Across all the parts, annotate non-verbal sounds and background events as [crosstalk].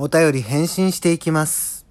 お便り返信していきます。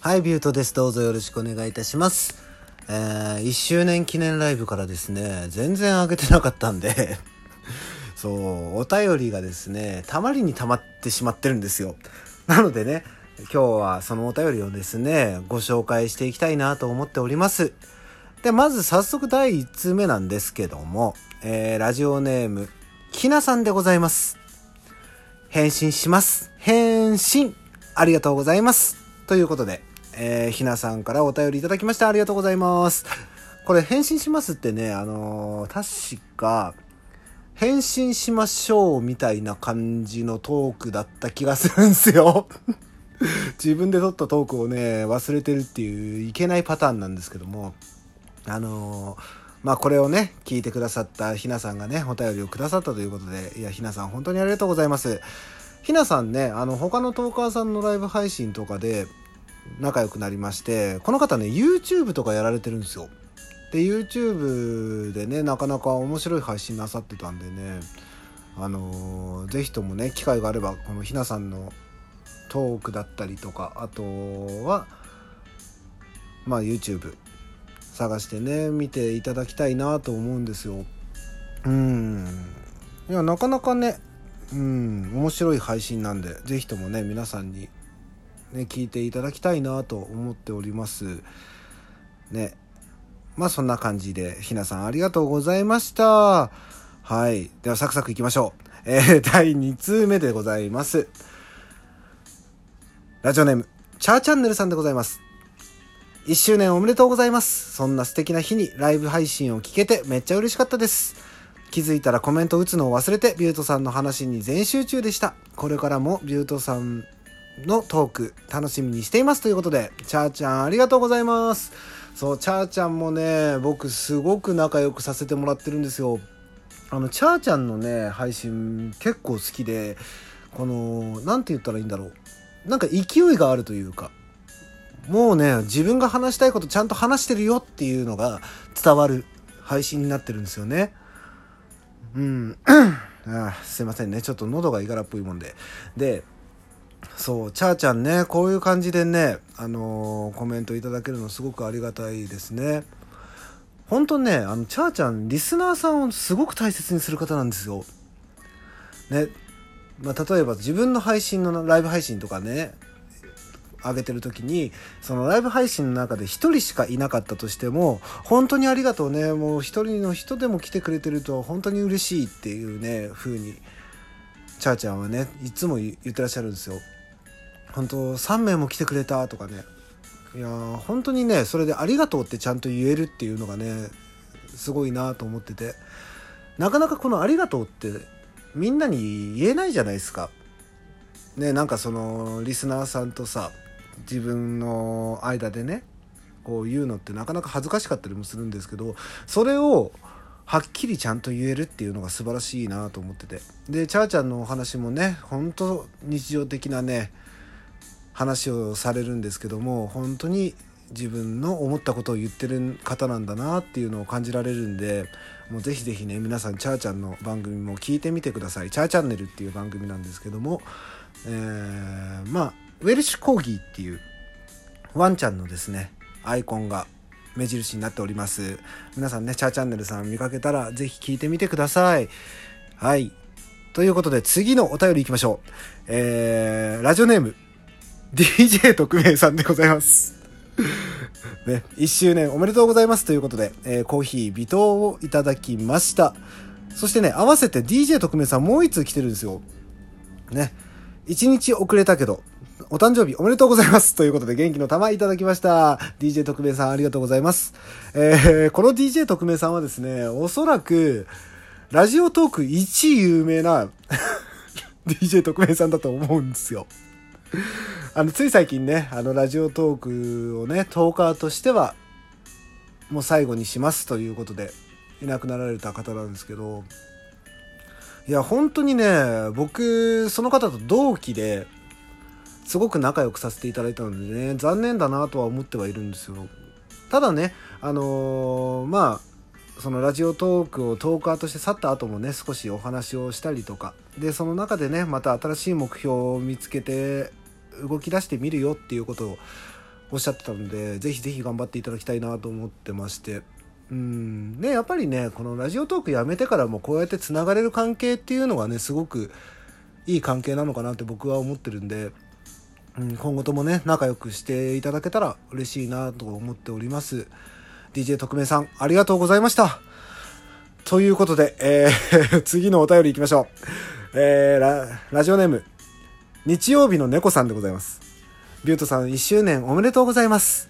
はい、ビュートです。どうぞよろしくお願いいたします。えー、1周年記念ライブからですね、全然上げてなかったんで、[laughs] そう、お便りがですね、たまりに溜まってしまってるんですよ。なのでね、今日はそのお便りをですね、ご紹介していきたいなと思っております。で、まず早速第1通目なんですけども、えー、ラジオネーム、ひなさんでございます。返信します。返信ありがとうございます。ということで、えー、ひなさんからお便りいただきました。ありがとうございます。これ、返信しますってね、あのー確か、返信しましょうみたいな感じのトークだった気がするんですよ。[laughs] 自分で撮ったトークをね、忘れてるっていういけないパターンなんですけども、あのーまあこれをね、聞いてくださったひなさんがね、お便りをくださったということで、いや、ひなさん本当にありがとうございます。ひなさんね、あの、他のトーカーさんのライブ配信とかで仲良くなりまして、この方ね、YouTube とかやられてるんですよ。で、YouTube でね、なかなか面白い配信なさってたんでね、あのーぜひともね、機会があれば、このひなさんのトークだったりとか、あとは、まあ YouTube 探してね見ていただきたいなと思うんですよ。うん。いやなかなかねうん面白い配信なんで是非ともね皆さんにね聞いていただきたいなと思っております。ね。まあそんな感じでひなさんありがとうございましたはいではサクサクいきましょうえー、[laughs] 第2通目でございますラジオネームチャーチャンネルさんでございます1周年おめでとうございます。そんな素敵な日にライブ配信を聞けてめっちゃ嬉しかったです。気づいたらコメント打つのを忘れてビュートさんの話に全集中でした。これからもビュートさんのトーク楽しみにしていますということで、チャーちゃんありがとうございます。そう、チャーちゃんもね、僕すごく仲良くさせてもらってるんですよ。あの、チャーちゃんのね、配信結構好きで、この、なんて言ったらいいんだろう。なんか勢いがあるというか、もうね、自分が話したいことちゃんと話してるよっていうのが伝わる配信になってるんですよね。うん。[clears throat] あすいませんね。ちょっと喉がいがらっぽいもんで。で、そう、チャーちゃんね、こういう感じでね、あのーコメントいただけるのすごくありがたいですね。本当ね、あの、チャーちゃん、リスナーさんをすごく大切にする方なんですよ。ね。まあ、例えば自分の配信のライブ配信とかね、上げてる時にそのライブ配信の中で一人しかいなかったとしても本当にありがとうねもう一人の人でも来てくれてると本当に嬉しいっていうね風にチャーちゃんはねいつも言ってらっしゃるんですよ。本当3名も来てくれたとかね。いやー本当にねそれでありがとうってちゃんと言えるっていうのがねすごいなと思ってて。なかなかこのありがとうってみんなに言えないじゃないですか。ねなんかそのリスナーさんとさ自分の間でねこう言うのってなかなか恥ずかしかったりもするんですけどそれをはっきりちゃんと言えるっていうのが素晴らしいなと思ってて。でチャーちゃんのお話もね本当日常的なね話をされるんですけども本当に自分の思ったことを言ってる方なんだなっていうのを感じられるんでもうぜひぜひね皆さんチャーちゃんの番組も聞いてみてください「チャーチャンネル」っていう番組なんですけども、えーまあウェルシュコーギーっていうワンちゃんのですねアイコンが目印になっております。皆さんねチャーチャンネルさん見かけたらぜひ聞いてみてください。はい。ということで次のお便りいきましょう。えー、ラジオネーム DJ 特命さんでございます。ね、1周年おめでとうございます。ということで、えーコーヒー微糖をいただきました。そしてね合わせて DJ 特命さんもう一通来てるんですよ。ね。1日遅れたけどお誕生日おめでとうございます。ということで元気の玉いただきました。DJ 特命さんありがとうございます、えーこの DJ 特命さんはですねおそらくラジオトーク1有名な [laughs] DJ 特命さんだと思うんですよ。あのつい最近ねあのラジオトークをねトーカーとしてはもう最後にします。ということでいなくなられた方なんですけど。いや、本当にね、僕、その方と同期で、すごく仲良くさせていただいたのでね、残念だなとは思ってはいるんですよ。ただね、あのー、まあ、そのラジオトークをトーカーとして去った後もね、少しお話をしたりとか、で、その中でね、また新しい目標を見つけて、動き出してみるよっていうことをおっしゃってたので、ぜひぜひ頑張っていただきたいなと思ってまして、うん。ね、やっぱりねこのラジオトークやめてからもこうやってつながれる関係っていうのがねすごくいい関係なのかなって僕は思ってるんで、うん、今後ともね仲良くしていただけたら嬉しいなと思っております。DJ 特命さんありがとうございました。ということで、えー [laughs] 次のお便りいきましょう、えー、ララジオネーム日曜日の猫さんでございます。ビュートさん1周年おめでとうございます。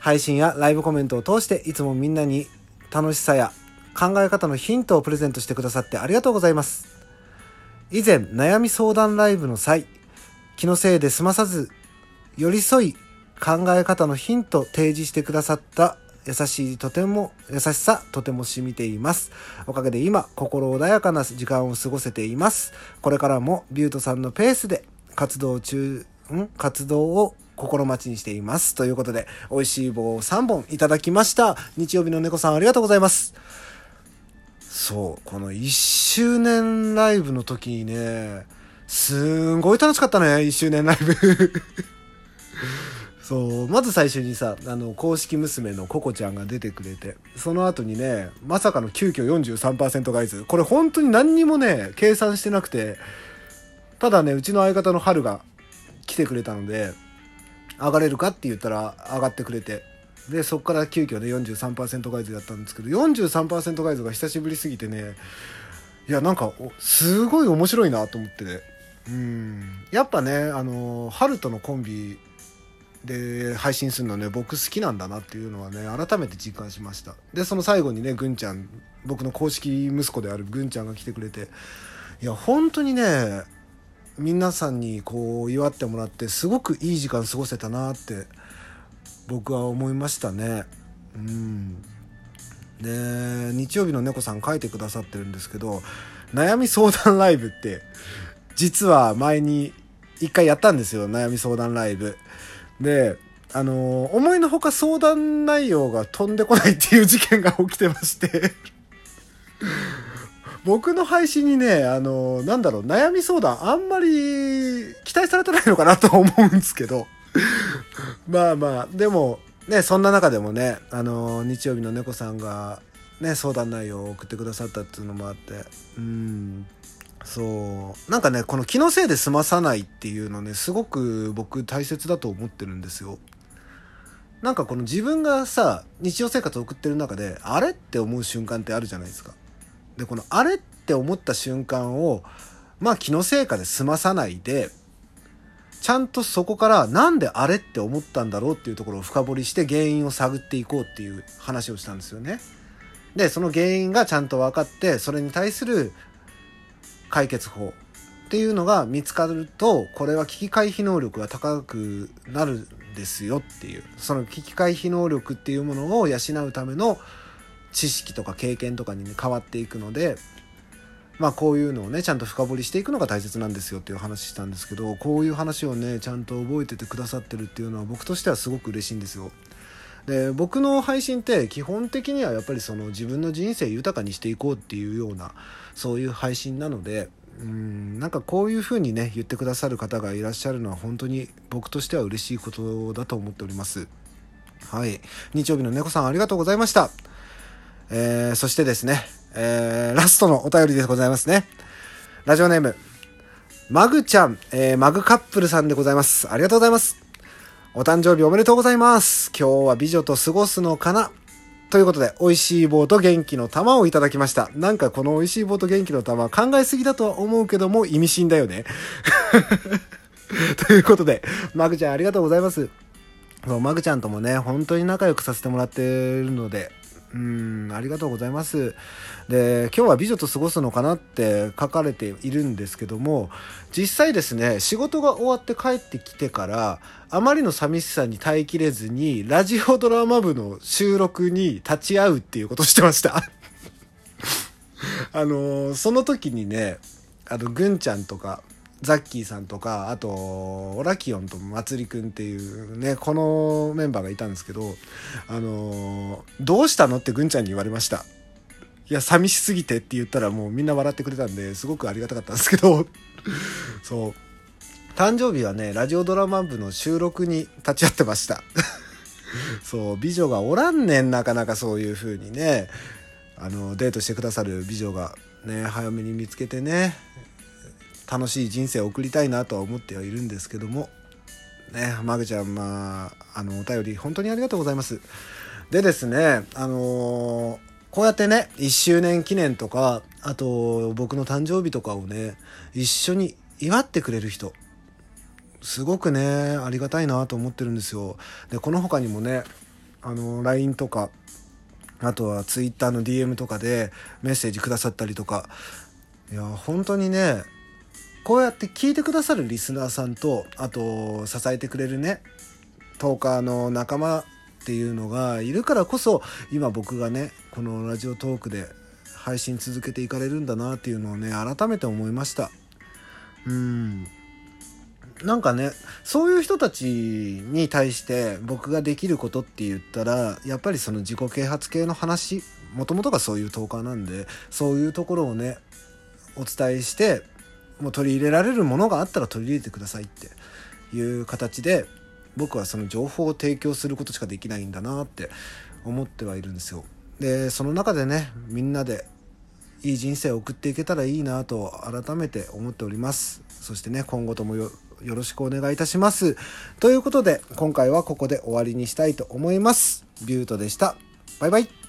配信やライブコメントを通していつもみんなに楽しさや考え方のヒントをプレゼントしてくださってありがとうございます。以前、悩み相談ライブの際、気のせいで済まさず、寄り添い、考え方のヒント提示してくださった優しい、とても、優しさ、とても染みています。おかげで今、心穏やかな時間を過ごせています。これからも、ビュートさんのペースで、活動中、ん？活動を心待ちにしています。ということで、美味しい棒を3本いただきました。日曜日の猫さんありがとうございます。そう、この1周年ライブの時にね、すんごい楽しかったね、1周年ライブ。[laughs] そう、まず最初にさ、あの、公式娘のココちゃんが出てくれて、その後にね、まさかの急遽43%ガイズ。これ本当に何にもね、計算してなくて、ただね、うちの相方の春が来てくれたので、上がれるかって言ったら上がってくれてでそこから急遽ね43%ガイズやったんですけど43%ガイズが久しぶりすぎてねいやなんかすごい面白いなと思ってねうん。やっぱねあの春とのコンビで配信するのね僕好きなんだなっていうのはね改めて実感しました。でその最後にねぐんちゃん僕の公式息子であるぐんちゃんが来てくれていや本当にね皆さんにこう祝ってもらってすごくいい時間過ごせたなって僕は思いましたね。うん。で日曜日の猫さん書いてくださってるんですけど悩み相談ライブって実は前に一回やったんですよ悩み相談ライブ。であの思いのほか相談内容が飛んでこないっていう事件が起きてまして [laughs] 僕の配信にね、あの、なんだろう、悩み相談あんまり期待されてないのかなと思うんですけど。[laughs] まあまあ、でも、ね、そんな中でもね、あの、日曜日の猫さんが、ね、相談内容を送ってくださったっていうのもあって、うん、そう、なんかね、この気のせいで済まさないっていうのね、すごく僕大切だと思ってるんですよ。なんかこの自分がさ、日常生活を送ってる中で、あれって思う瞬間ってあるじゃないですか。でこのあれって思った瞬間をまあ気のせいかで済まさないでちゃんとそこからなんであれって思ったんだろうっていうところを深掘りして原因を探っていこうっていう話をしたんですよね。でその原因がちゃんと分かってそれに対する解決法っていうのが見つかるとこれは危機回避能力が高くなるんですよっていうその危機回避能力っていうものを養うための知識とか経験とかにね変わっていくのでまあこういうのをねちゃんと深掘りしていくのが大切なんですよっていう話したんですけどこういう話をねちゃんと覚えててくださってるっていうのは僕としてはすごく嬉しいんですよ。で僕の配信って基本的にはやっぱりその自分の人生豊かにしていこうっていうようなそういう配信なのでうんなんかこういうふうにね言ってくださる方がいらっしゃるのは本当に僕としては嬉しいことだと思っております。はい。日曜日の猫さんありがとうございました。えー、そしてですね、えー、ラストのお便りでございますね。ラジオネーム、マグちゃん、えー、マグカップルさんでございます。ありがとうございます。お誕生日おめでとうございます。今日は美女と過ごすのかな？ということで、美味しい棒と元気の玉をいただきました。なんかこの美味しい棒と元気の玉考えすぎだとは思うけども意味深だよね。[laughs] ということで、マグちゃんありがとうございます。そう、マグちゃんともね、本当に仲良くさせてもらってるので、うん、ありがとうございます。で、今日は美女と過ごすのかなって書かれているんですけども、実際ですね、仕事が終わって帰ってきてから、あまりの寂しさに耐えきれずに、ラジオドラマ部の収録に立ち会うっていうことをしてました。[laughs] あのその時にね、あとぐんちゃんとかザッキーさんとかあとオラキオンとまつりくんっていうねこのメンバーがいたんですけどあのどうしたのってぐんちゃんに言われました。いや寂しすぎてって言ったらもうみんな笑ってくれたんですごくありがたかったんですけど。[laughs] そう。誕生日はねラジオドラマ部の収録に立ち会ってました。[laughs] そう美女がおらんねんなかなかそういう風にね。あのデートしてくださる美女がね早めに見つけてね。楽しい人生を送りたいなとは思ってはいるんですけども。ねマグちゃんまああのお便り本当にありがとうございます。でですねあのー、こうやってね1周年記念とかあと僕の誕生日とかをね一緒に祝ってくれる人すごくねありがたいなと思ってるんですよ。でこの他にもねあの LINE とかあとは Twitter の DM とかでメッセージくださったりとか。いや本当にねこうやって聞いてくださるリスナーさんとあと支えてくれるねトーカーの仲間っていうのがいるからこそ今僕がねこのラジオトークで配信続けていかれるんだなっていうのをね改めて思いました。うん。なんかねそういう人たちに対して僕ができることって言ったらやっぱりその自己啓発系の話もともとがそういうトーカーなんでそういうところをねお伝えしてもう取り入れられるものがあったら取り入れてくださいっていう形で僕はその情報を提供することしかできないんだなって思ってはいるんですよ。でその中でねみんなでいい人生を送っていけたらいいなと改めて思っております。そしてね今後ともよろしくお願いいたします。ということで今回はここで終わりにしたいと思います。ビュートでした。バイバイ。